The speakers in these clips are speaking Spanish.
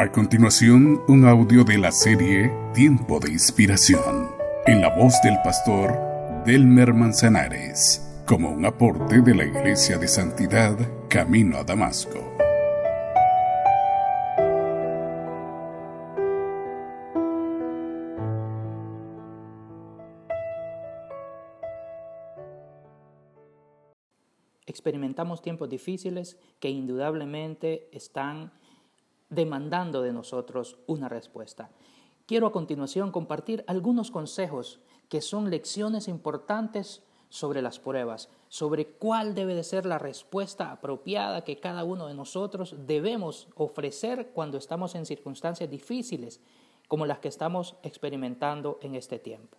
A continuación, un audio de la serie Tiempo de Inspiración, en la voz del pastor Delmer Manzanares, como un aporte de la Iglesia de Santidad Camino a Damasco. Experimentamos tiempos difíciles que indudablemente están demandando de nosotros una respuesta. Quiero a continuación compartir algunos consejos que son lecciones importantes sobre las pruebas, sobre cuál debe de ser la respuesta apropiada que cada uno de nosotros debemos ofrecer cuando estamos en circunstancias difíciles como las que estamos experimentando en este tiempo.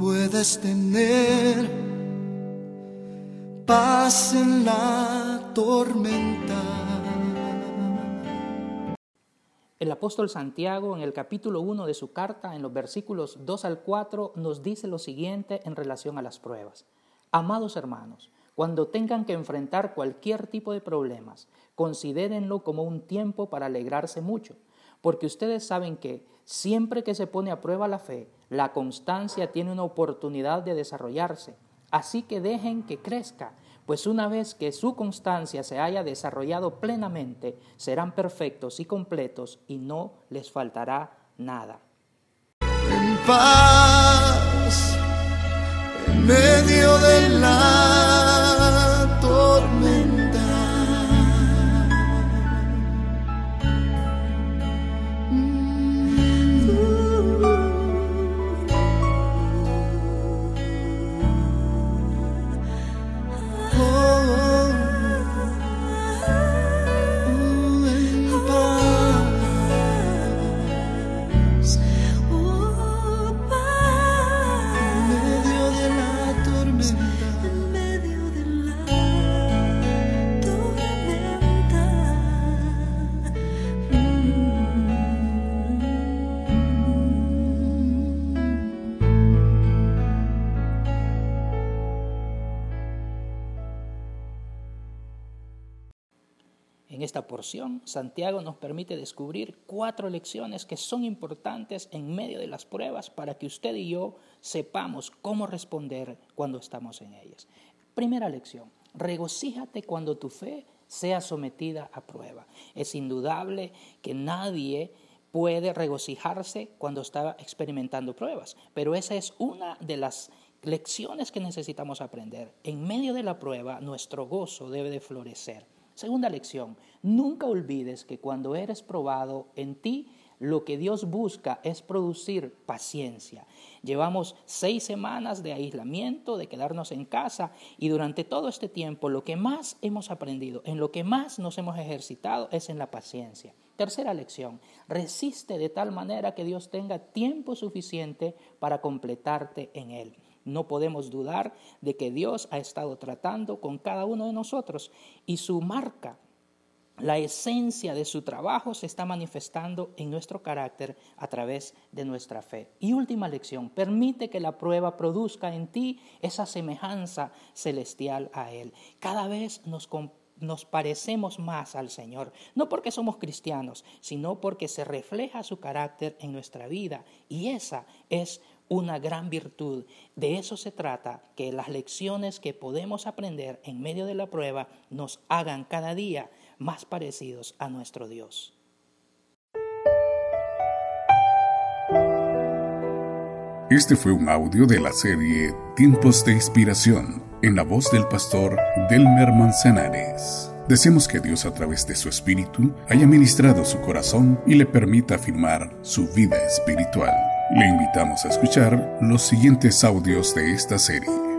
puedes tener paz en la tormenta. El apóstol Santiago en el capítulo 1 de su carta, en los versículos 2 al 4, nos dice lo siguiente en relación a las pruebas. Amados hermanos, cuando tengan que enfrentar cualquier tipo de problemas, considérenlo como un tiempo para alegrarse mucho, porque ustedes saben que siempre que se pone a prueba la fe, la constancia tiene una oportunidad de desarrollarse, así que dejen que crezca, pues una vez que su constancia se haya desarrollado plenamente, serán perfectos y completos y no les faltará nada. En paz, en medio de En esta porción, Santiago nos permite descubrir cuatro lecciones que son importantes en medio de las pruebas para que usted y yo sepamos cómo responder cuando estamos en ellas. Primera lección, regocíjate cuando tu fe sea sometida a prueba. Es indudable que nadie puede regocijarse cuando está experimentando pruebas, pero esa es una de las lecciones que necesitamos aprender. En medio de la prueba, nuestro gozo debe de florecer. Segunda lección, nunca olvides que cuando eres probado en ti, lo que Dios busca es producir paciencia. Llevamos seis semanas de aislamiento, de quedarnos en casa y durante todo este tiempo lo que más hemos aprendido, en lo que más nos hemos ejercitado es en la paciencia. Tercera lección, resiste de tal manera que Dios tenga tiempo suficiente para completarte en Él. No podemos dudar de que Dios ha estado tratando con cada uno de nosotros y su marca, la esencia de su trabajo se está manifestando en nuestro carácter a través de nuestra fe. Y última lección, permite que la prueba produzca en ti esa semejanza celestial a Él. Cada vez nos parecemos más al Señor, no porque somos cristianos, sino porque se refleja su carácter en nuestra vida. Y esa es una gran virtud. De eso se trata, que las lecciones que podemos aprender en medio de la prueba nos hagan cada día más parecidos a nuestro Dios. Este fue un audio de la serie Tiempos de Inspiración en la voz del pastor Delmer Manzanares. Deseamos que Dios a través de su espíritu haya ministrado su corazón y le permita afirmar su vida espiritual. Le invitamos a escuchar los siguientes audios de esta serie.